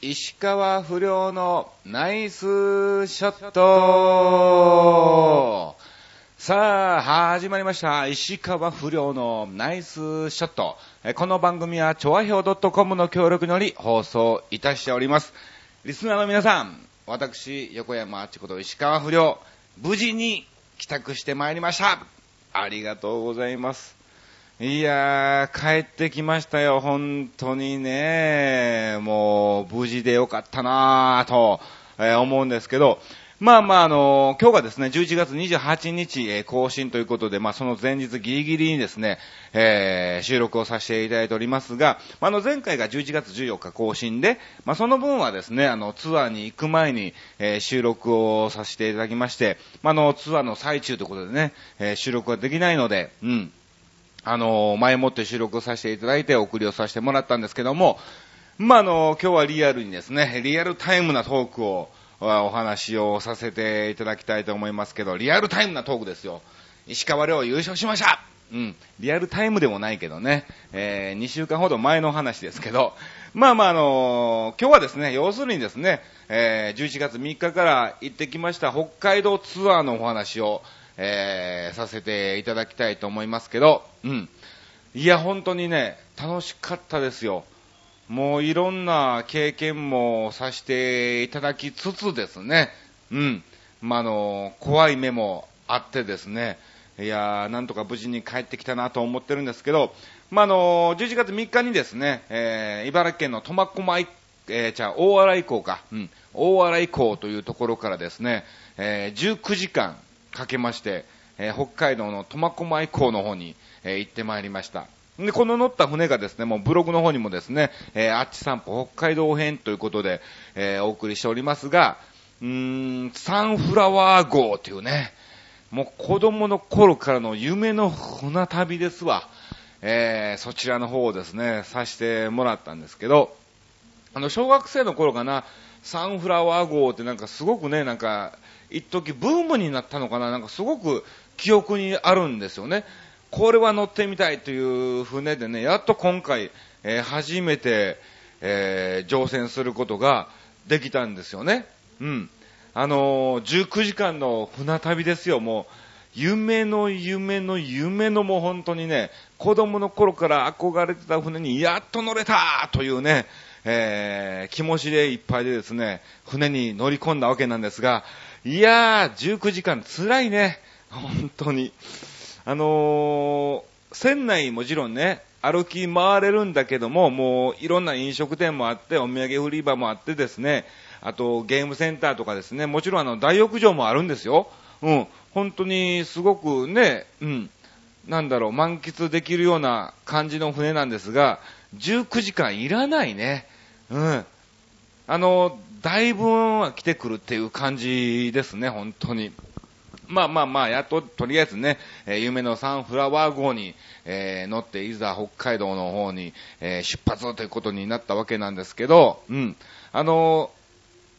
石川不良のナイスショットさあ、始まりました。石川不良のナイスショット。この番組は、ちょわひょう .com の協力により放送いたしております。リスナーの皆さん、私、横山あちこと石川不良、無事に帰宅してまいりました。ありがとうございます。いやー、帰ってきましたよ、本当にね。もう、無事でよかったなーと、えー思うんですけど、まあまあ、あの今日がですね、11月28日、えー更新ということで、まあその前日ギリギリにですね、えー収録をさせていただいておりますが、まああの前回が11月14日更新で、まあその分はですね、あのツアーに行く前に、え収録をさせていただきまして、まああのツアーの最中ということでね、え収録ができないので、うん。あの、前もって収録させていただいて送りをさせてもらったんですけども、まあ、あの、今日はリアルにですね、リアルタイムなトークを、お話をさせていただきたいと思いますけど、リアルタイムなトークですよ。石川遼優勝しましたうん。リアルタイムでもないけどね、えー、2週間ほど前の話ですけど、まあまああの今日はですね、要するにですね、えー、11月3日から行ってきました北海道ツアーのお話を、えー、させていただきたいと思いますけど、うん。いや、本当にね、楽しかったですよ。もういろんな経験もさせていただきつつですね、うん。まあ、の、怖い目もあってですね、いやー、なんとか無事に帰ってきたなと思ってるんですけど、ま、あの、11月3日にですね、えー、茨城県の苫小牧、えー、じゃあ、大洗港か、うん、大洗港というところからですね、えー、19時間かけまして、えー北海道の苫小牧港の方に、えー行ってまいりました。で、この乗った船がですね、もうブログの方にもですね、えーあっち散歩北海道編ということで、えーお送りしておりますが、うーん、サンフラワー号というね、もう子供の頃からの夢の船旅ですわ。えーそちらの方をですね、させてもらったんですけど、あの、小学生の頃かな、サンフラワー号ってなんかすごくね、なんか、一時ブームになったのかな、なんかすごく記憶にあるんですよね。これは乗ってみたいという船でね、やっと今回、えー初めて、えー乗船することができたんですよね。うん。あのー19時間の船旅ですよ、もう。夢の夢の夢のもう本当にね、子供の頃から憧れてた船にやっと乗れたというね、えー気持ちでいっぱいでですね、船に乗り込んだわけなんですが、いやー、19時間辛いね、本当に。あのー船内もちろんね、歩き回れるんだけども、もういろんな飲食店もあって、お土産売り場もあってですね、あとゲームセンターとかですね、もちろんあの大浴場もあるんですよ。うん。本当にすごくね、うん。なんだろう、満喫できるような感じの船なんですが、19時間いらないね。うん。あの、だいぶは来てくるっていう感じですね、本当に。まあまあまあ、やっと、とりあえずね、えー夢のサンフラワー号に、えー乗って、いざ北海道の方に、えー出発ということになったわけなんですけど、うん。あのー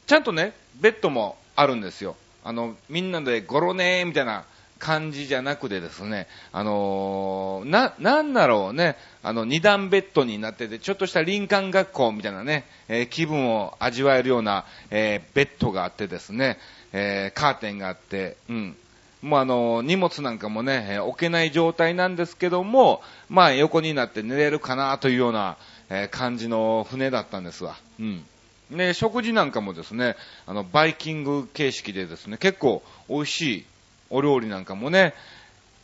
ちゃんとね、ベッドもあるんですよ。あの、みんなでゴロネーみたいな感じじゃなくてですね、あのーな、なんだろうね、あの、二段ベッドになってて、ちょっとした林間学校みたいなね、えー気分を味わえるような、えーベッドがあってですね、えカーテンがあって、うん。もうあの、荷物なんかもね、置けない状態なんですけども、まあ横になって寝れるかなというような、え感じの船だったんですわ。うん。で、食事なんかもですね、あの、バイキング形式でですね、結構美味しいお料理なんかもね、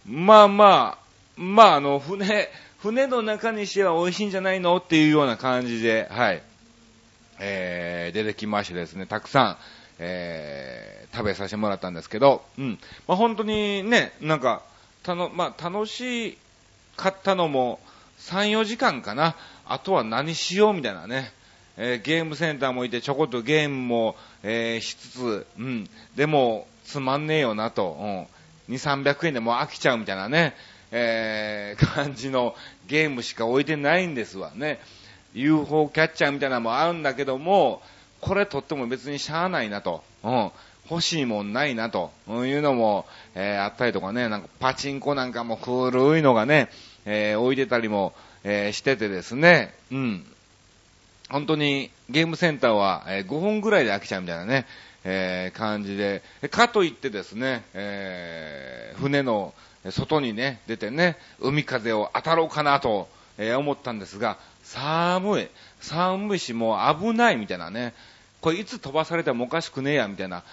まあまあ、まああの、船、船の中にしては美味しいんじゃないのっていうような感じで、はい。えー、出てきましてですね、たくさん、えー、食べさせてもらったんですけど、うん。まあ本当にね、なんか、たの、まあ楽しかったのも3、4時間かな。あとは何しようみたいなね。えーゲームセンターもいて、ちょこっとゲームも、えーしつつ、うん。でも、つまんねえよなと、うん。2、300円でもう飽きちゃうみたいなね、えー 感じのゲームしか置いてないんですわね。UFO キャッチャーみたいなのもあるんだけども、これとっても別にしゃあないなと。うん。欲しいもんないなというのも、えーあったりとかね、なんかパチンコなんかも古いのがね、えー置いてたりも、えーしててですね、うん。本当にゲームセンターは、えー5分ぐらいで飽きちゃうみたいなね、えー感じで、かといってですね、えー船の外にね、出てね、海風を当たろうかなと、えー思ったんですが、寒い、寒いし、もう危ないみたいなね、これいつ飛ばされてもおかしくねえや、みたいな。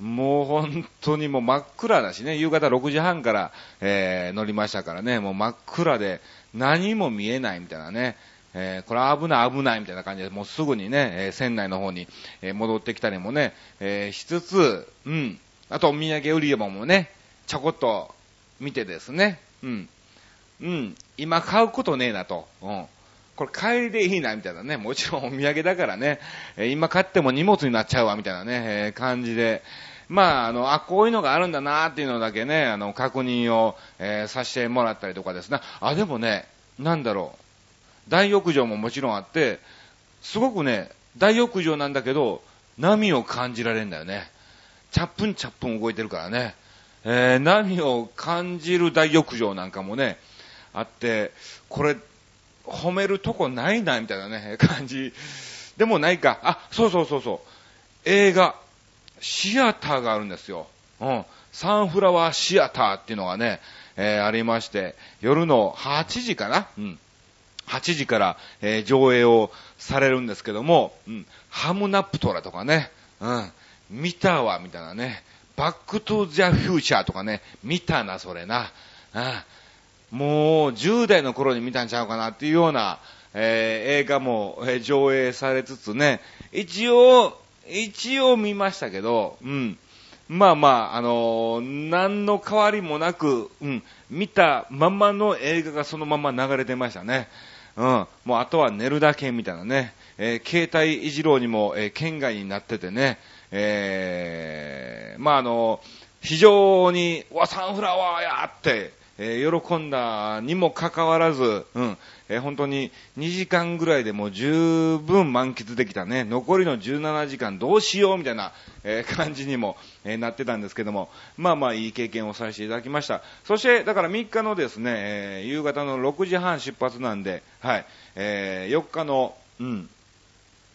もう本当にもう真っ暗だしね、夕方6時半から、えー乗りましたからね、もう真っ暗で何も見えないみたいなね、えーこれは危ない危ないみたいな感じで、もうすぐにね、えー船内の方に、えー戻ってきたりもね、えーしつつ、うん、あとお土産売り場もね、ちょこっと見てですね、うん、うん、今買うことねえなと、うん。これ帰りでいいな、みたいなね。もちろんお土産だからね、えー今買っても荷物になっちゃうわ、みたいなね、えー感じで。まあ、あの、あ、こういうのがあるんだなっていうのだけね、あの、確認を、えーさせてもらったりとかですね。あ、でもね、なんだろう。大浴場ももちろんあって、すごくね、大浴場なんだけど、波を感じられるんだよね。チャップンチャップン動いてるからね。えー波を感じる大浴場なんかもね、あって、これ、褒めるとこないな、みたいなね、感じ。でもないか。あ、そうそうそうそう。映画、シアターがあるんですよ。うん。サンフラワーシアターっていうのがね、えーありまして、夜の8時かなうん。8時から、えー上映をされるんですけども、うん。ハムナプトラとかね、うん。見たわ、みたいなね。バックトゥザフューチャーとかね、見たな、それな。うん。もう、10代の頃に見たんちゃうかなっていうような、えー映画も、え上映されつつね、一応、一応見ましたけど、うん。まあまあ、あのー何の変わりもなく、うん、見たままの映画がそのまま流れてましたね。うん。もうあとは寝るだけみたいなね。えー携帯いじろうにも、えー県外になっててね。えーまああの非常に、わ、サンフラワーやって、えー喜んだにもかかわらず、うん、えー本当に2時間ぐらいでもう十分満喫できたね、残りの17時間どうしようみたいな、えー 感じにも、えなってたんですけども、まあまあいい経験をさせていただきました。そして、だから3日のですね、え夕方の6時半出発なんで、はい、え4日の、うん、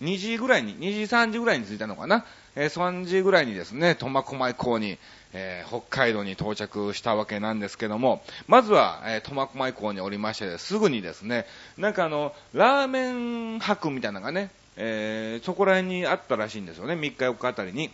2時ぐらいに、2時3時ぐらいに着いたのかな。え3時ぐらいにですね、苫小牧港に、えー北海道に到着したわけなんですけども、まずは、えー苫小牧港におりまして、すぐにですね、なんかあの、ラーメン博みたいなのがね、えーそこら辺にあったらしいんですよね、3日4日あたりに。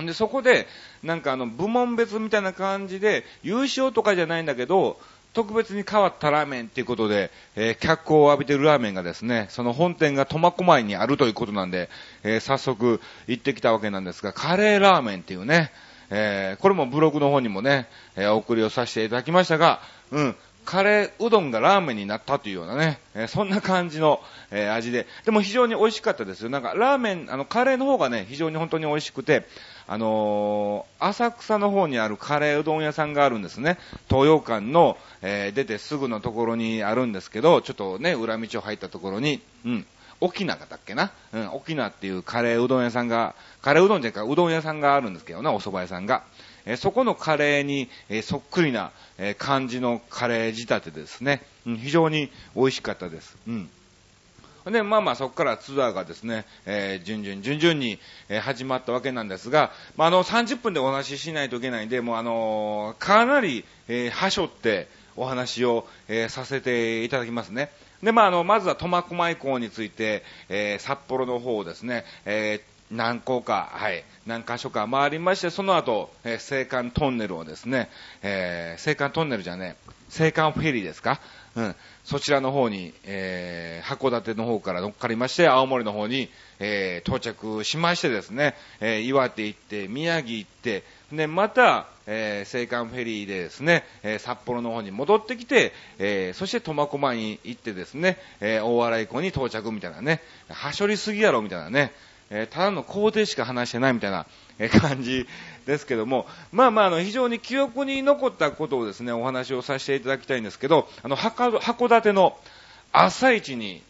んで、そこで、なんかあの、部門別みたいな感じで、優勝とかじゃないんだけど、特別に変わったラーメンっていうことで、えー脚光を浴びてるラーメンがですね、その本店が苫小牧にあるということなんで、えー早速行ってきたわけなんですが、カレーラーメンっていうね、えーこれもブログの方にもね、えーお送りをさせていただきましたが、うん、カレーうどんがラーメンになったというようなね、えーそんな感じの、えー味で、でも非常に美味しかったですよ。なんかラーメン、あのカレーの方がね、非常に本当に美味しくて、あのー浅草の方にあるカレーうどん屋さんがあるんですね。東洋館の、え出てすぐのところにあるんですけど、ちょっとね、裏道を入ったところに、うん、沖縄だっけな？うん、沖縄っていうカレーうどん屋さんが、カレーうどんじゃなくてうどん屋さんがあるんですけどね、お蕎麦屋さんが。えーそこのカレーに、えーそっくりな、えー感じのカレー仕立てですね。うん、非常に美味しかったです。うん。で、まあまあそこからツアーがですね、えー、順々、順々に、えー始まったわけなんですが、まあ、あの、30分でお話ししないといけないんで、もうあのーかなり、えー、はしょってお話を、えーさせていただきますね。で、まあ、あの、まずは苫小牧港について、えー札幌の方をですね、えー何校か、はい、何箇所か回りまして、その後、えー青函トンネルをですね、えー青函トンネルじゃねえ、青函フェリーですか？うん。そちらの方に、えー函館の方から乗っかりまして、青森の方に、えー到着しましてですね、えー岩手行って、宮城行って、で、また、えー青函フェリーでですね、えー札幌の方に戻ってきて、えーそして苫小牧に行ってですね、え大洗港に到着みたいなね、はしょりすぎやろみたいなね、えただの工程しか話してないみたいな、え感じですけども、まあまあ、あの、非常に記憶に残ったことをですね、お話をさせていただきたいんですけど、あの、函館の朝市に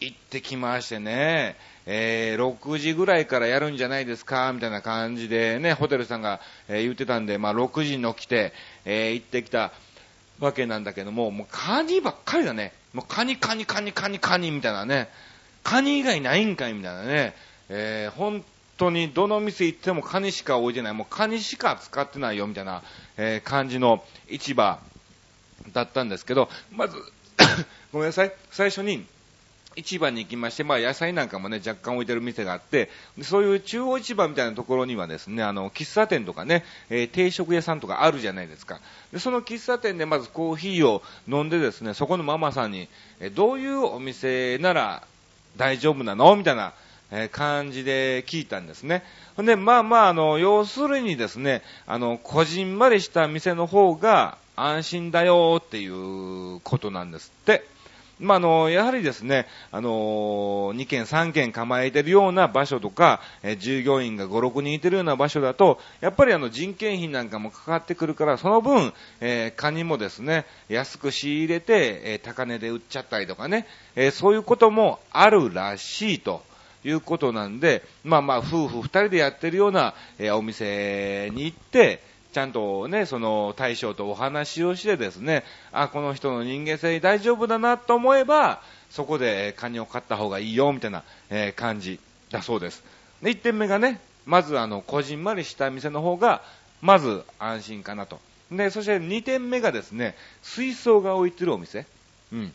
行ってきましてね、えー6時ぐらいからやるんじゃないですか、みたいな感じでね、ホテルさんが、えー言ってたんで、まあ6時に起きて、えー行ってきたわけなんだけども、もうカニばっかりだね。もうカニカニカニカニカニみたいなね。カニ以外ないんかいみたいなね、えー、本当にどの店行ってもカニしか置いてない、もうカニしか使ってないよみたいな、え、感じの市場だったんですけど、まず ごめんなさい、最初に市場に行きまして、まあ野菜なんかもね、若干置いてる店があって、そういう中央市場みたいなところにはですね、あの、喫茶店とかね、えー、定食屋さんとかあるじゃないですか。で、その喫茶店でまずコーヒーを飲んでですね、そこのママさんに、えー、どういうお店なら大丈夫なの？みたいな、え、感じで聞いたんですね。ほんで、まあまあ、あの、要するにですね、あの、こじんまりした店の方が安心だよっていうことなんですって。まあ、あの、やはりですね、あの、2軒3軒構えてるような場所とか、え従業員が5、6人いてるような場所だと、やっぱりあの人件費なんかもかかってくるから、その分、えー、カニもですね、安く仕入れて、えー、高値で売っちゃったりとかね、えー、そういうこともあるらしいと。いうことなんで、まあまあ、夫婦二人でやってるような、えー、お店に行って、ちゃんとね、その大将とお話をしてですね、あ、この人の人間性大丈夫だなと思えば、そこでカニを買った方がいいよ、みたいな、え感じだそうです。で、1点目がね、まずあの、こじんまりした店の方が、まず安心かなと。で、そして2点目がですね、水槽が置いてるお店。うん。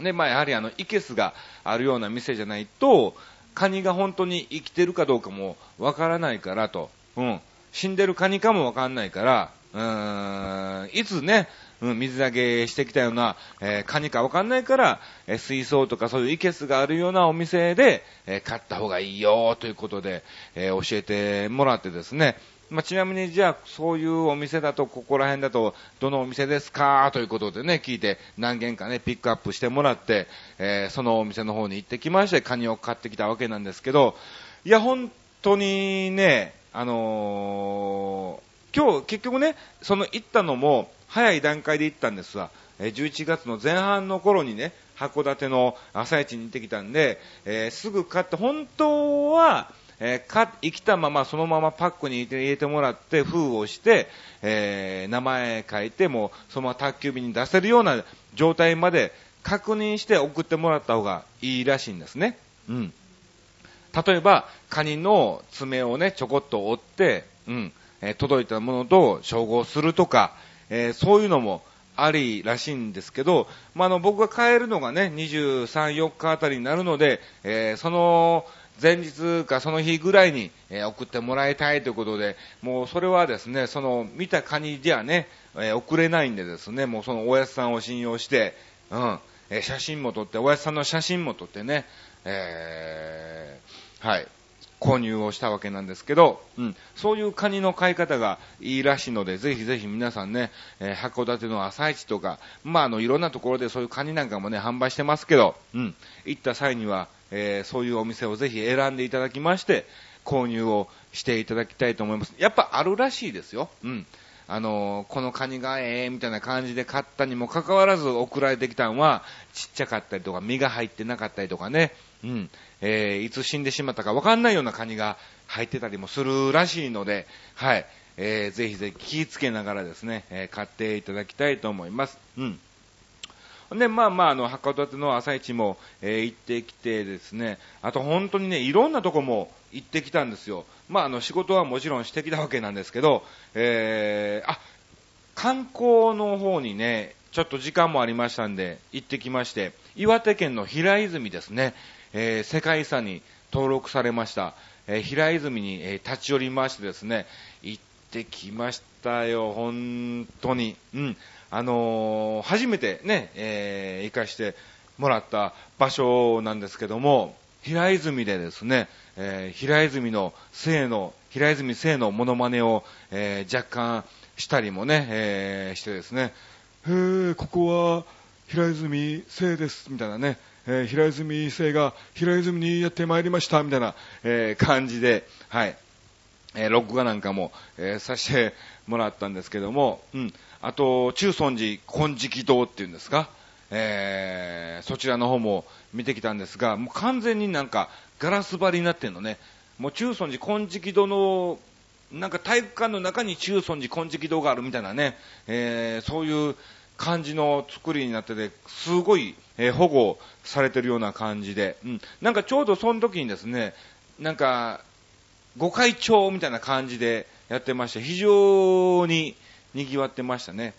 で、まあやはりあの、イケスがあるような店じゃないと、カニが本当に生きてるかどうかもわからないからと。うん。死んでるカニかもわかんないから、うーん、いつね、うん、水揚げしてきたような、えー、カニかわかんないから、えー、水槽とかそういうイケスがあるようなお店で、えー、買った方がいいよということで、え教えてもらってですね、まあ、ちなみにじゃあ、そういうお店だと、ここら辺だと、どのお店ですかということでね、聞いて、何軒かね、ピックアップしてもらって、えそのお店の方に行ってきまして、カニを買ってきたわけなんですけど、いや、本当にね、あのー、今日結局ね、その行ったのも早い段階で行ったんですわ。11月の前半の頃にね、函館の朝市に行ってきたんで、えー、すぐ買って、本当は、えー、か、生きたままそのままパックに入れてもらって、封をして、えー、名前書いて、もそのまま宅急便に出せるような状態まで確認して送ってもらった方がいいらしいんですね。うん。例えば、カニの爪をね、ちょこっと折って、うん、え、届いたものと照合するとか、えー、そういうのもありらしいんですけど、まあ、の、僕が帰るのがね、23、4日あたりになるので、えー、その、前日かその日ぐらいに、え送ってもらいたいということで、もうそれはですね、その見たカニじゃね、え送れないんでですね、もうそのおやつさんを信用して、うん、え写真も撮って、おやつさんの写真も撮ってね、えー、はい、購入をしたわけなんですけど、うん、そういうカニの買い方がいいらしいので、ぜひぜひ皆さんね、えー、函館の朝市とか、まあ、あの、いろんなところでそういうカニなんかもね、販売してますけど、うん、行った際には、えー、そういうお店をぜひ選んでいただきまして、購入をしていただきたいと思います。やっぱあるらしいですよ。うん。あのー、このカニがええみたいな感じで買ったにもかかわらず送られてきたのは、ちっちゃかったりとか、身が入ってなかったりとかね、うん、えー、いつ死んでしまったかわかんないようなカニが入ってたりもするらしいので、はい、えー、ぜひぜひ気をつけながらですね、えー、買っていただきたいと思います。うん。で、まあまあ、あの、函館の朝市も、えー、行ってきてですね、あと本当にね、いろんなとこも行ってきたんですよ。まあ、あの、仕事はもちろんしてきたわけなんですけど、えー、あ、観光の方にね、ちょっと時間もありましたんで、行ってきまして、岩手県の平泉ですね、えー、世界遺産に登録されました、えー、平泉に、えー、立ち寄りましてですね、行ってきましたよ、本当に。うん。あのー、初めてね、えー、行かしてもらった場所なんですけども、平泉でですね、え、平泉の性の、平泉性のモノマネを、え、若干したりもね、え、してですね、へー、ここは平泉性です、みたいなね、えー、平泉性が平泉にやってまいりました、みたいな、えー、感じで、はい、えー、録画なんかも、え、させて もらったんですけども、うん、あと、中尊寺金色堂っていうんですか、え、そちらの方も見てきたんですが、もう完全になんかガラス張りになってんのね。もう中尊寺金色堂の、なんか体育館の中に中尊寺金色堂があるみたいなね、えー、そういう感じの作りになってて、すごいえー、保護されてるような感じで、うん。なんかちょうどその時にですね、なんか、御開帳みたいな感じでやってまして、非常に賑わってましたね。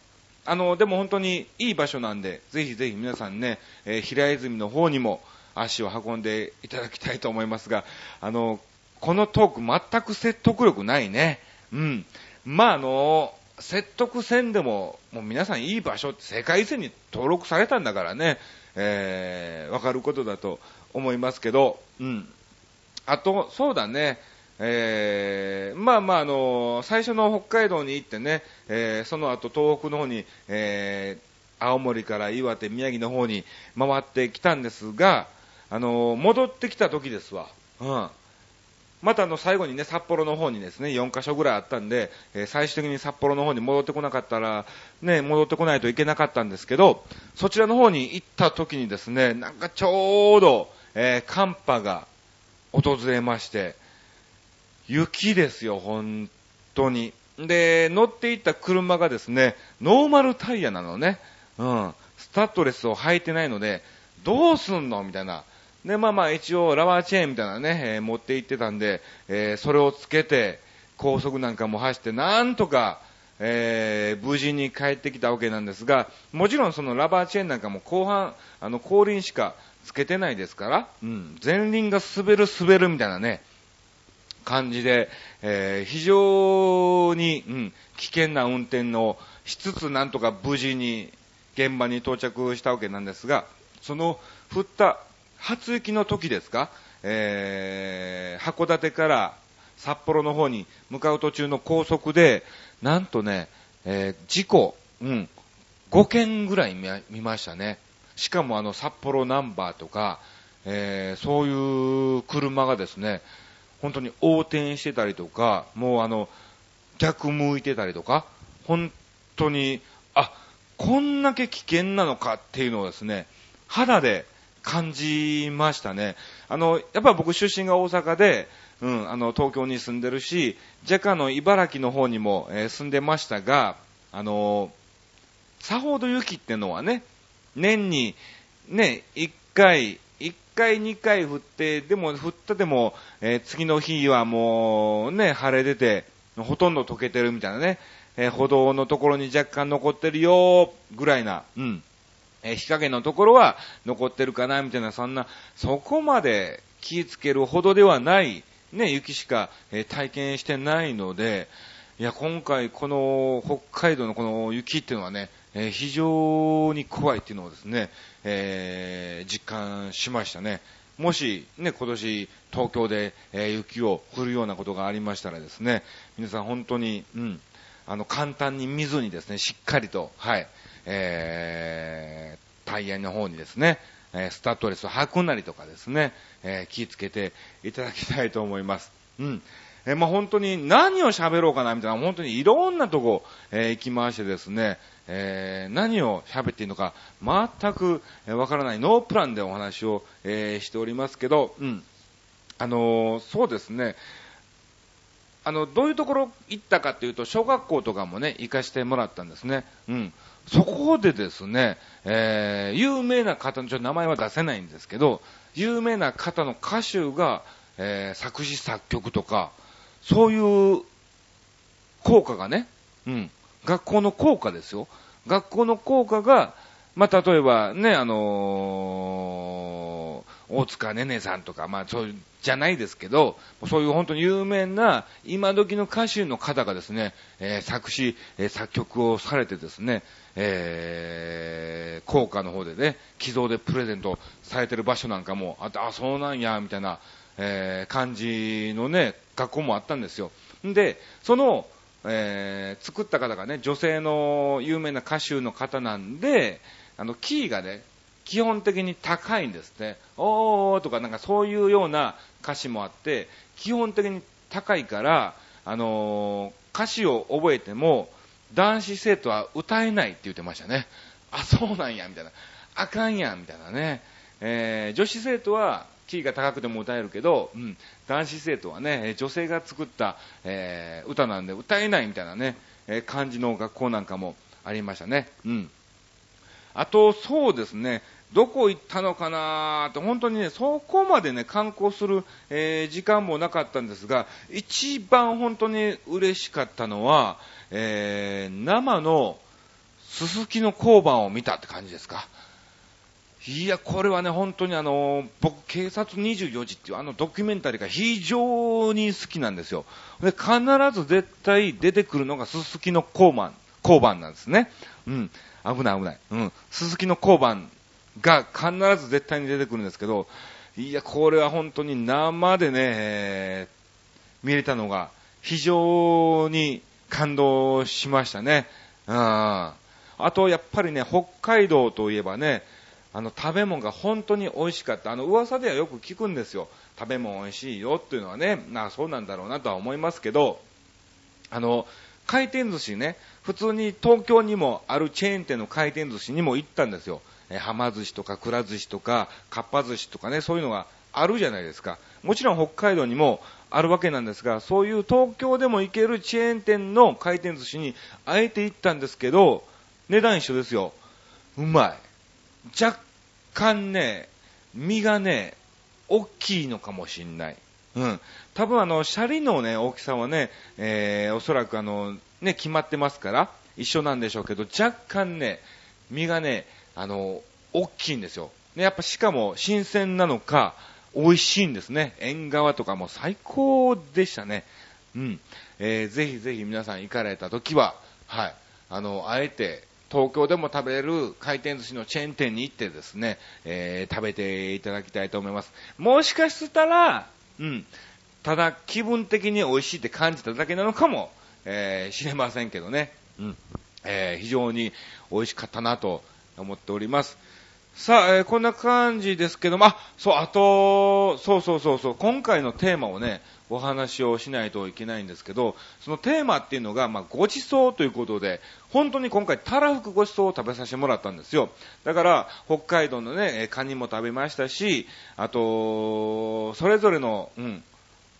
あの、でも本当にいい場所なんで、ぜひぜひ皆さんね、えー、平泉の方にも足を運んでいただきたいと思いますが、あの、このトーク全く説得力ないね。うん。まあ、あの、説得せんでも、もう皆さんいい場所って世界遺産に登録されたんだからね、えー、わかることだと思いますけど、うん。あと、そうだね、えー、まあまあ、あの、最初の北海道に行ってね、えー、その後東北の方に、えー、青森から岩手、宮城の方に回ってきたんですが、あの、戻ってきた時ですわ。うん。またあの最後にね、札幌の方にですね、4カ所ぐらいあったんで、えー、最終的に札幌の方に戻ってこなかったら、ね、戻ってこないといけなかったんですけど、そちらの方に行った時にですね、なんかちょうど、えー、寒波が訪れまして、雪ですよ、本当に。で、乗っていった車がですね、ノーマルタイヤなのね。うん。スタッドレスを履いてないので、どうすんの？みたいな。で、まあまあ一応ラバーチェーンみたいなね、えー、持って行ってたんで、えー、それをつけて、高速なんかも走って、なんとか、えー、無事に帰ってきたわけなんですが、もちろんそのラバーチェーンなんかも後半、あの、後輪しかつけてないですから、うん、前輪が滑る滑るみたいなね、感じで、えー、非常に、うん、危険な運転をしつつなんとか無事に現場に到着したわけなんですが、その降った初雪の時ですか、えー、函館から札幌の方に向かう途中の高速で、なんとね、えー、事故、うん、5件ぐらい見ましたね。しかもあの札幌ナンバーとか、えー、そういう車がですね、本当に横転してたりとか、もうあの、逆向いてたりとか、本当に、あ、こんだけ危険なのかっていうのをですね、肌で感じましたね。あの、やっぱ僕出身が大阪で、うん、あの、東京に住んでるし、若干の茨城の方にも、えー、住んでましたが、あのさほど雪ってのはね、年に、ね、1回、1回2回降って、でも降ったでも、えー、次の日はもうね、晴れ出て、ほとんど溶けてるみたいなね、えー、歩道のところに若干残ってるよ、ぐらいな、うん、え日陰のところは残ってるかな、みたいな、そんな、そこまで気ぃつけるほどではない、ね、雪しか、え体験してないので、いや、今回この北海道のこの雪っていうのはね、え非常に怖いっていうのをですね、えー、実感しましたね。もし、ね、今年、東京で、え、雪を降るようなことがありましたらですね、皆さん本当に、うん、あの、簡単に見ずにですね、しっかりと、はい、えー、タイヤの方にですね、えスタッドレスを履くなりとかですね、えー、気をつけていただきたいと思います。うん。えー、まあ、本当に何を喋ろうかなみたいな、本当にいろんなとこ、えー、行き回してですね、えー、何を喋っていいのか全くわからないノープランでお話を、えー、しておりますけど、うん。あの、そうですね、あの、どういうところ行ったかっていうと、小学校とかもね、行かしてもらったんですね。うん。そこでですね、えー、有名な方の、ちょっと名前は出せないんですけど、有名な方の歌手が、えー、作詞作曲とか、そういう効果がね、うん、学校の効果ですよ。学校の効果が、まあ、例えばね、あのー、大塚ねねさんとか、まあ、そういう、じゃないですけど、そういう本当に有名な今時の歌手の方がですね、えー、作詞、えー、作曲をされてですね、えー、効果の方でね、寄贈でプレゼントされてる場所なんかもあっ、あ、そうなんや、みたいな、えー、感じのね、学校もあったんですよ。んで、その、えー、作った方がね、女性の有名な歌手の方なんで、あの、キーがね、基本的に高いんですね。おーとかなんかそういうような歌詞もあって、基本的に高いから、あのー、歌詞を覚えても、男子生徒は歌えないって言ってましたね。あ、そうなんや、みたいな。あかんや、みたいなね。えー、女子生徒はキーが高くても歌えるけど、うん、男子生徒はね、女性が作った、えー、歌なんで歌えないみたいなね、えー、感じの学校なんかもありましたね。うん。あと、そうですね、どこ行ったのかなと、本当にね、そこまでね、観光する、えー、時間もなかったんですが、一番本当に嬉しかったのは、えー、生のすすきの交番を見たって感じですか。いや、これはね、本当にあの、僕、警察24時っていうあのドキュメンタリーが非常に好きなんですよ。で、必ず絶対出てくるのがすすきの交番、交番なんですね。うん。危ない危ない。うん。すすきの交番が必ず絶対に出てくるんですけど、いや、これは本当に生でね、見れたのが非常に感動しましたね。うん。あと、やっぱりね、北海道といえばね、あの、食べ物が本当に美味しかった。あの、噂ではよく聞くんですよ。食べ物美味しいよっていうのはね、なそうなんだろうなとは思いますけど、あの、回転寿司ね、普通に東京にもあるチェーン店の回転寿司にも行ったんですよ。えはま寿司とかくら寿司とかかっぱ寿司とかね、そういうのがあるじゃないですか。もちろん北海道にもあるわけなんですが、そういう東京でも行けるチェーン店の回転寿司にあえて行ったんですけど、値段一緒ですよ。うまい。若干ね、身がね、大きいのかもしんない。うん。多分あの、シャリのね、大きさはね、えー、おそらくあの、ね、決まってますから、一緒なんでしょうけど、若干ね、身がね、あの、大きいんですよ。ね、やっぱしかも新鮮なのか、美味しいんですね。縁側とかも最高でしたね。うん。えー、ぜひぜひ皆さん行かれた時は、はい。あの、あえて、東京でも食べれる回転寿司のチェーン店に行ってですね、えー、食べていただきたいと思います。もしかしたら、うん、ただ気分的に美味しいって感じただけなのかも、えー、知れませんけどね。うん。えー、非常に美味しかったなと思っております。さあ、えー、こんな感じですけども、あ、そう、あと、そうそうそうそう、今回のテーマをね、お話をしないといけないんですけど、そのテーマっていうのが、まあ、ごちそうということで、本当に今回、たらふくごちそうを食べさせてもらったんですよ。だから、北海道のね、カニも食べましたし、あと、それぞれの、うん、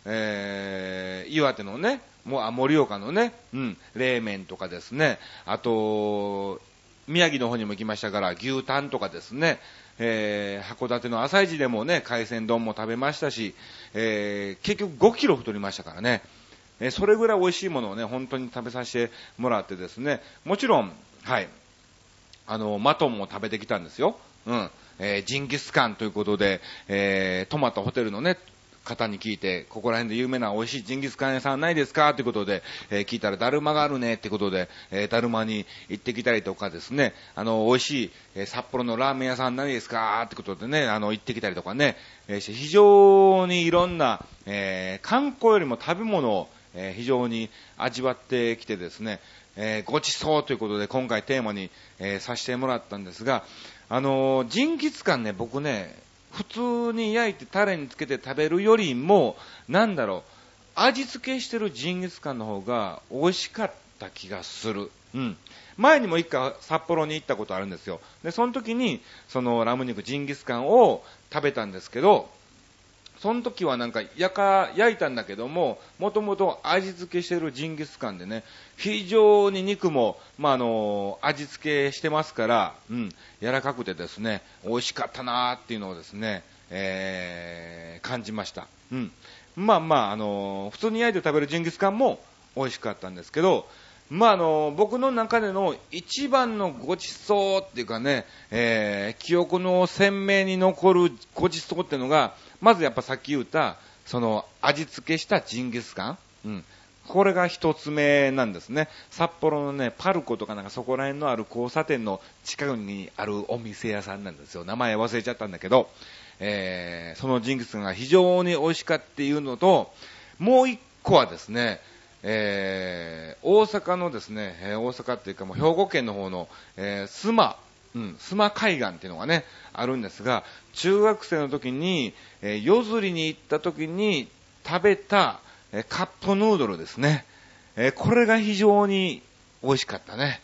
えー、岩手のね、もう、あ、盛岡のね、うん、冷麺とかですね、あと、宮城の方にも行きましたから、牛タンとかですね、えー、函館の朝市でもね、海鮮丼も食べましたし、えー、結局5キロ太りましたからね、えー、それぐらい美味しいものをね、本当に食べさせてもらってですね、もちろん、はい、あの、マトンも食べてきたんですよ。うん。えー、ジンギスカンということで、えー、トマトホテルのね、方に聞いて、ここら辺で有名な美味しいジンギスカン屋さんないですか？ということで、えー、聞いたら、だるまがあるねってことで、えー、だるまに行ってきたりとかですね、あの、美味しい、えー、札幌のラーメン屋さんないですか？ってことでね、あの、行ってきたりとかね、えー、非常にいろんな、えー、観光よりも食べ物を、えー、非常に味わってきてですね、えー、ごちそうということで今回テーマに、えー、させてもらったんですが、あのー、ジンギスカンね、僕ね、普通に焼いてタレにつけて食べるよりも、なんだろう、味付けしてるジンギスカンの方が美味しかった気がする。うん。前にも一回札幌に行ったことあるんですよ。で、その時に、そのラム肉ジンギスカンを食べたんですけど、その時はなんか焼か、焼いたんだけども、もともと味付けしてるジンギスカンでね、非常に肉も、まあ、あの、味付けしてますから、うん、柔らかくてですね、美味しかったなーっていうのをですね、えー、感じました。うん。まあまあ、あの、普通に焼いて食べるジンギスカンも美味しかったんですけど、まあ、あの、僕の中での一番のごちそうっていうかね、えー、記憶の鮮明に残るごちそうっていうのが、まずやっぱさっき言った、その味付けしたジンギスカン。うん。これが一つ目なんですね。札幌のね、パルコとかなんかそこら辺のある交差点の近くにあるお店屋さんなんですよ。名前忘れちゃったんだけど、えー、そのジンギスカンが非常に美味しかっていうのと、もう一個はですね、えー、大阪のですね、えー、大阪っていうかもう兵庫県の方の、えー、須磨、うん、須磨海岸っていうのがね、あるんですが、中学生の時に、えー、夜釣りに行った時に食べた、えー、カップヌードルですね。えー、これが非常に美味しかったね。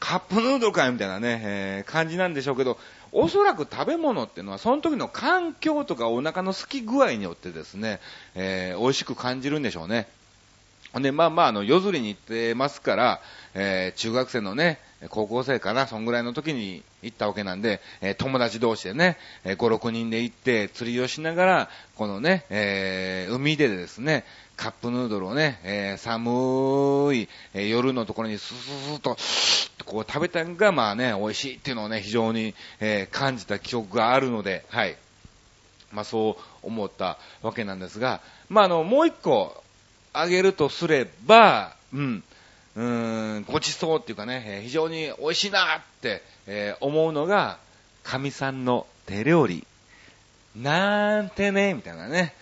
カップヌードルかよみたいなね、えー、感じなんでしょうけど、おそらく食べ物っていうのは、その時の環境とかお腹の空き具合によってですね、えー、美味しく感じるんでしょうね。で、まあまあ、あの、夜釣りに行ってますから、えー、中学生のね、高校生かな、そんぐらいの時に行ったわけなんで、えー友達同士でね、えー5、6人で行って釣りをしながら、このね、えー海でですね、カップヌードルをね、えー寒い、えー夜のところにスススッと、こう食べたのが、まあね、美味しいっていうのをね、非常に、えー感じた記憶があるので、はい。まあそう思ったわけなんですが、まああの、もう一個あげるとすれば、うん、うーん、ごちそうっていうかね、えー非常に美味しいなって、えー思うのが、神さんの手料理。なんてね、みたいなね。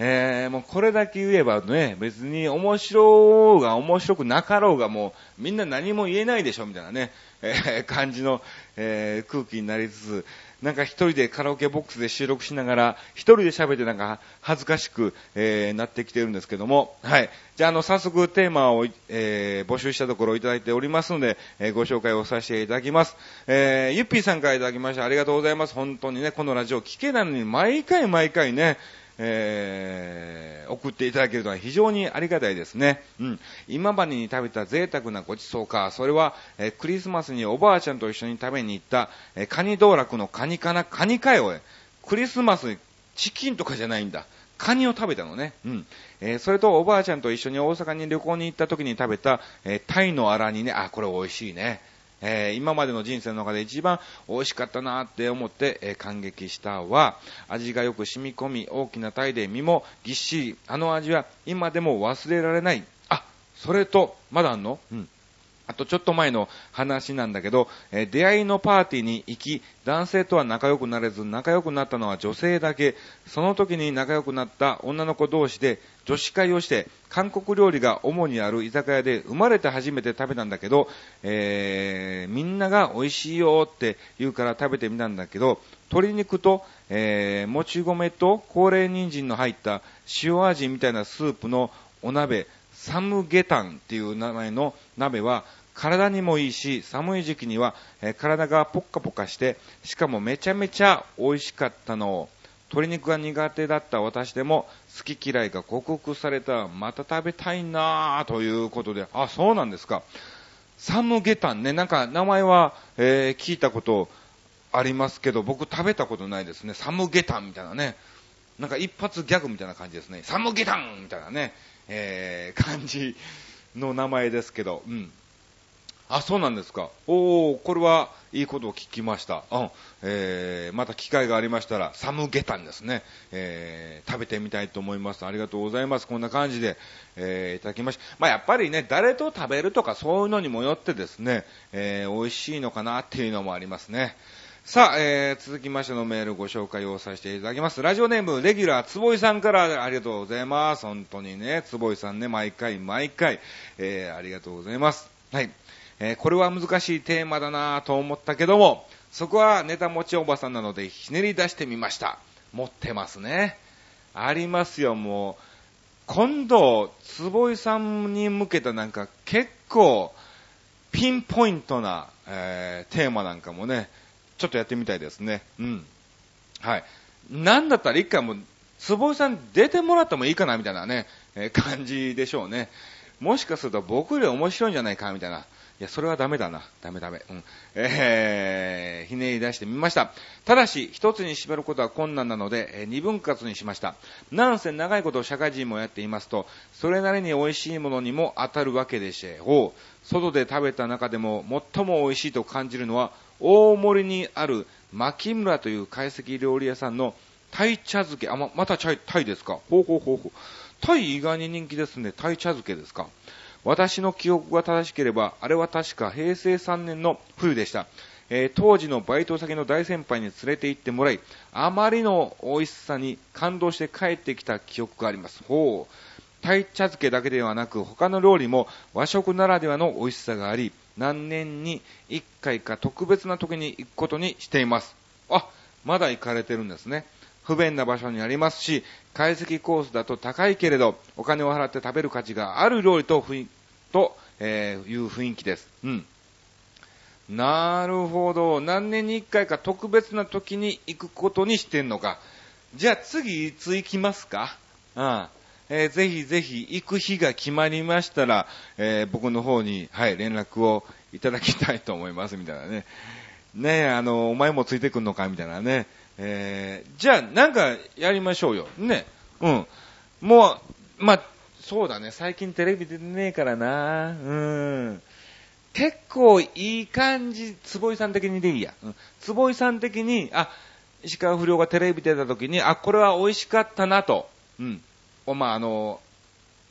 えーもうこれだけ言えばね、別に面白が面白くなかろうがもうみんな何も言えないでしょ、みたいなね、えー感じの、えー空気になりつつ、なんか一人でカラオケボックスで収録しながら、一人で喋ってなんか恥ずかしく、えーなってきてるんですけども、はい。じゃあ、あの、早速テーマを、えー募集したところいただいておりますので、えーご紹介をさせていただきます。えーゆっぴーさんからいただきました。ありがとうございます。本当にね、このラジオ聞けないのに毎回毎回ね、えー送っていただけるのは非常にありがたいですね。うん。今までに食べた贅沢なごちそうか、それは、えークリスマスにおばあちゃんと一緒に食べに行った、えーカニ道楽のカニかな、カニかよ、クリスマスにチキンとかじゃないんだ。カニを食べたのね。うん。えーそれとおばあちゃんと一緒に大阪に旅行に行った時に食べた、えータイのアラにね、あ、これ美味しいね。えー今までの人生の中で一番美味しかったなって思って、えー感激したは、味がよく染み込み、大きなタイで身もぎっしり、あの味は今でも忘れられない。あ、それと、まだあんの？うん。あとちょっと前の話なんだけど、えー出会いのパーティーに行き、男性とは仲良くなれず、仲良くなったのは女性だけ。その時に仲良くなった女の子同士で女子会をして、韓国料理が主にある居酒屋で生まれて初めて食べたんだけど、えーみんなが美味しいよって言うから食べてみたんだけど、鶏肉と、えーもち米と高麗人参の入った塩味みたいなスープのお鍋、サムゲタンっていう名前の鍋は体にもいいし、寒い時期には、え体がポッカポカして、しかもめちゃめちゃ美味しかったのを、鶏肉が苦手だった私でも好き嫌いが克服されたまた食べたいなぁということで、あ、そうなんですか。サムゲタンね、なんか名前は、えー聞いたことありますけど、僕食べたことないですね。サムゲタンみたいなね。なんか一発ギャグみたいな感じですね。サムゲタンみたいなね、えー感じの名前ですけど、うん。あ、そうなんですか。おー、これはいいことを聞きました。うん。えー、また機会がありましたら、サムゲタンですね。えー、食べてみたいと思います。ありがとうございます。こんな感じで、えー、いただきました。まあ、やっぱりね、誰と食べるとかそういうのにもよってですね、えー、美味しいのかなっていうのもありますね。さあ、えー、続きましてのメールご紹介をさせていただきます。ラジオネーム、レギュラー、つぼいさんからありがとうございます。本当にね、つぼいさんね、毎回毎回、えー、ありがとうございます。はい。えー、これは難しいテーマだなと思ったけども、そこはネタ持ちおばさんなのでひねり出してみました。持ってますね。ありますよ、もう。今度、坪井さんに向けたなんか結構、ピンポイントな、えーテーマなんかもね、ちょっとやってみたいですね。うん。はい。なんだったら一回もう、坪井さん出てもらってもいいかなみたいなね、えー感じでしょうね。もしかすると僕より面白いんじゃないかみたいな。いや、それはダメだな。ダメダメ。うん。えー、ひねり出してみました。ただし、一つに絞ることは困難なので、えー二分割にしました。なんせ長いこと社会人もやっていますと、それなりに美味しいものにも当たるわけでしょう。外で食べた中でも最も美味しいと感じるのは、大森にある牧村という懐石料理屋さんのタイ茶漬け。あ、ま、またタイ、タイですか？ほうほうほうほう。タイ意外に人気ですね。タイ茶漬けですか？私の記憶が正しければ、あれは確か平成3年の冬でした。えー当時のバイト先の大先輩に連れて行ってもらい、あまりの美味しさに感動して帰ってきた記憶があります。ほう。タイ茶漬けだけではなく、他の料理も和食ならではの美味しさがあり、何年に1回か特別な時に行くことにしています。あ、まだ行かれてるんですね。不便な場所にありますし、解析コースだと高いけれど、お金を払って食べる価値がある料理とと、えーいう雰囲気です。うん。なるほど。何年に一回か特別な時に行くことにしてんのか。じゃあ次いつ行きますか？うん。えーぜひぜひ行く日が決まりましたら、えー僕の方に、はい、連絡をいただきたいと思います、みたいなね。ねえ、あの、お前もついてくんのか、みたいなね。えー、じゃあ、なんかやりましょうよ。ね。うん。もう、まあ、そうだね。最近テレビ出てねえからな。うん。結構いい感じ、坪井さん的にでいいや。うん。坪井さん的に、あ、石川不良がテレビ出た時に、あ、これは美味しかったなと。うん。まあ、あの、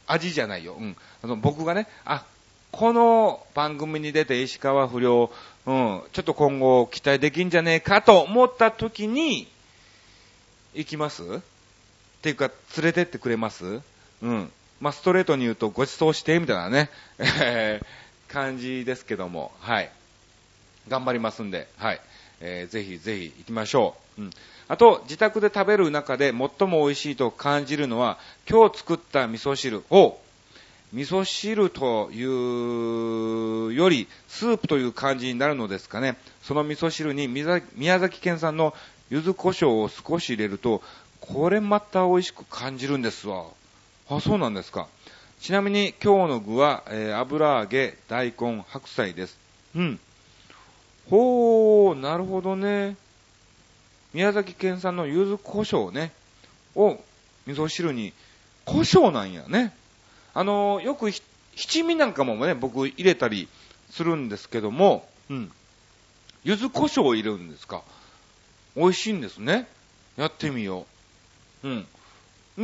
味じゃないよ。うん。あの、僕がね、あ、この番組に出て石川不良、うん、ちょっと今後期待できんじゃねえかと思った時に、行きます？っていうか、連れてってくれます？うん。まあ、ストレートに言うとご馳走してみたいなね、え 感じですけども、はい。頑張りますんで、はい。えー、ぜひぜひ行きましょう。うん。あと、自宅で食べる中で最も美味しいと感じるのは、今日作った味噌汁を、味噌汁というより、スープという感じになるのですかね。その味噌汁に宮崎県産の柚子胡椒を少し入れると、これまた美味しく感じるんですわ。あ、そうなんですか。ちなみに今日の具は、えー、油揚げ、大根、白菜です。うん。ほー、なるほどね。宮崎県産の柚子胡椒ね、を味噌汁に、胡椒なんやね。あのー、よく七味なんかもね、僕入れたりするんですけども、うん。柚子胡椒を入れるんですか。美味しいんですね。やってみよう。うん。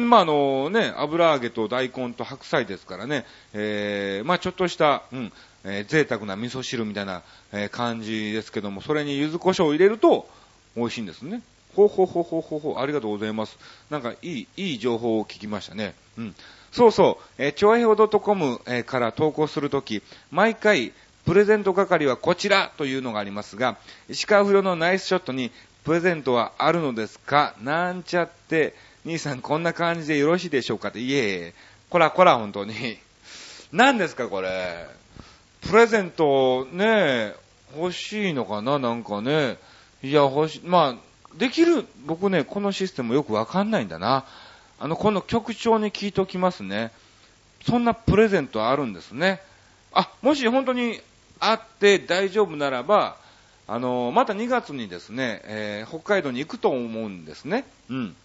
まあ、あのね、油揚げと大根と白菜ですからね、えー、まあ、ちょっとした、うん、えー、贅沢な味噌汁みたいな、えー、感じですけども、それに柚子胡椒を入れると、美味しいんですね。ほうほうほうほうほうほう、ありがとうございます。なんか、いい、いい情報を聞きましたね。うん。そうそう、えー、ちょわへお .com、から投稿するとき、毎回、プレゼント係はこちらというのがありますが、石川不良のナイスショットに、プレゼントはあるのですか？なんちゃって、兄さんこんな感じでよろしいでしょうか？って、いえいえ、こらこら本当に。何ですかこれ？プレゼントね、欲しいのかな？なんかね。いや、欲し。まあ、できる、僕ね、このシステムよくわかんないんだな。あの、この局長に聞いておきますね。そんなプレゼントあるんですね。あ、もし本当にあって大丈夫ならば、あの、また2月にですね、えー、北海道に行くと思うんですね。うん。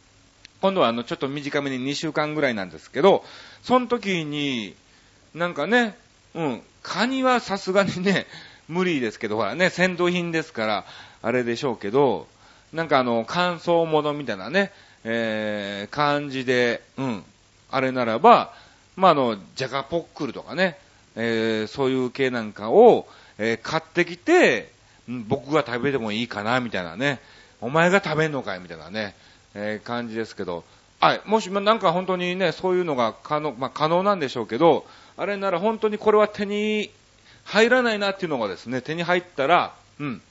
今度はあの、ちょっと短めに2週間ぐらいなんですけど、その時に、なんかね、うん、カニはさすがにね、無理ですけど、ほらね、戦闘品ですから、あれでしょうけど、なんかあの、乾燥物みたいなね、えー、感じで、うん、あれならば、まあ、あの、ジャガポックルとかね、えー、そういう系なんかを、えー、買ってきて、僕が食べてもいいかな、みたいなね。お前が食べんのかいみたいなね。えー、感じですけど、はい、もし、ま、なんか本当にね、そういうのが可能、まあ、可能なんでしょうけど、あれなら本当にこれは手に入らないなっていうのがですね、手に入ったら、うん、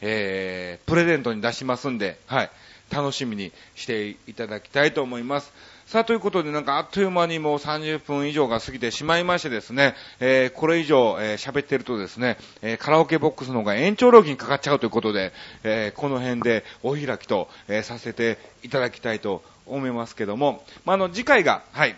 えー、プレゼントに出しますんで、はい、楽しみにしていただきたいと思います。さあ、ということで、なんかあっという間にもう30分以上が過ぎてしまいましてですね、えー、これ以上、えー、喋ってるとですね、えー、カラオケボックスの方が延長料金かかっちゃうということで、えー、この辺でお開きと、えー、させていただきたいと思いますけども、まあ、あの、次回が、はい、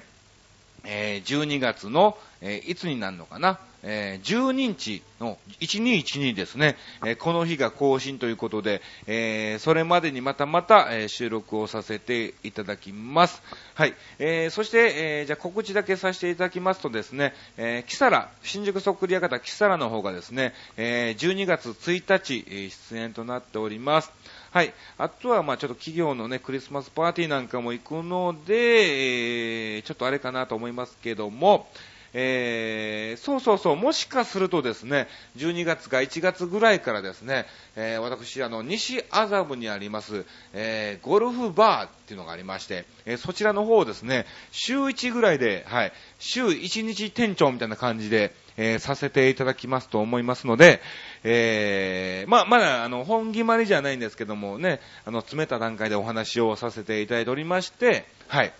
えー、12月の、えー、いつになるのかな、えー、12日の1212ですね、えー、この日が更新ということで、えー、それまでにまたまた、え収録をさせていただきます。はい。えそして、えじゃ告知だけさせていただきますとですね、えキサラ、新宿そっくり館キサラの方がですね、え12月1日、出演となっております。はい。あとは、まあちょっと企業のね、クリスマスパーティーなんかも行くので、えちょっとあれかなと思いますけども、えー、そうそうそう、もしかするとですね、12月か1月ぐらいからですね、えー、私、あの、西麻布にあります、えー、ゴルフバーっていうのがありまして、えそちらの方をですね、週1ぐらいで、はい、週1日店長みたいな感じで、えさせていただきますと思いますので、えまあ、まだ、あの、本決まりじゃないんですけどもね、あの、詰めた段階でお話をさせていただいておりまして、はい、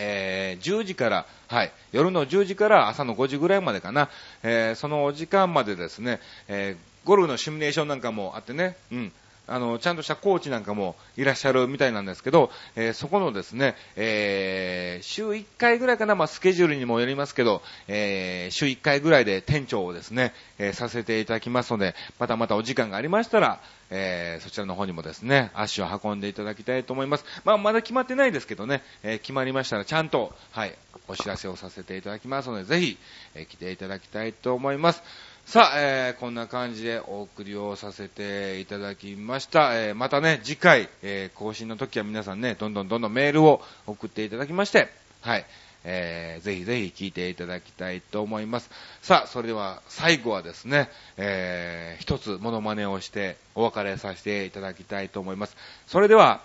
えー、10時から、はい、夜の10時から朝の5時ぐらいまでかな、えー、そのお時間までですね、えー、ゴルフのシミュレーションなんかもあってね、うん、あの、ちゃんとしたコーチなんかもいらっしゃるみたいなんですけど、えー、そこのですね、えー、週1回ぐらいかな、まあ、スケジュールにもよりますけど、えー、週1回ぐらいで店長をですね、え、させていただきますので、またまたお時間がありましたら、え、そちらの方にもですね、足を運んでいただきたいと思います。まあ、まだ決まってないですけどね、え、決まりましたらちゃんと、はい、お知らせをさせていただきますので、ぜひ、え、来ていただきたいと思います。さあ、えー、こんな感じでお送りをさせていただきました。えー、またね、次回、えー、更新の時は皆さんね、どんどんどんどんメールを送っていただきまして、はい、えー、ぜひぜひ聞いていただきたいと思います。さあ、それでは最後はですね、えー、一つモノマネをしてお別れさせていただきたいと思います。それでは、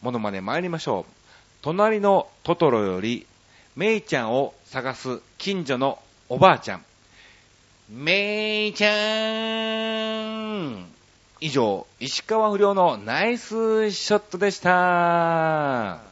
モノマネ参りましょう。隣のトトロより、メイちゃんを探す近所のおばあちゃん。めいちゃーん以上、石川不良のナイスショットでした。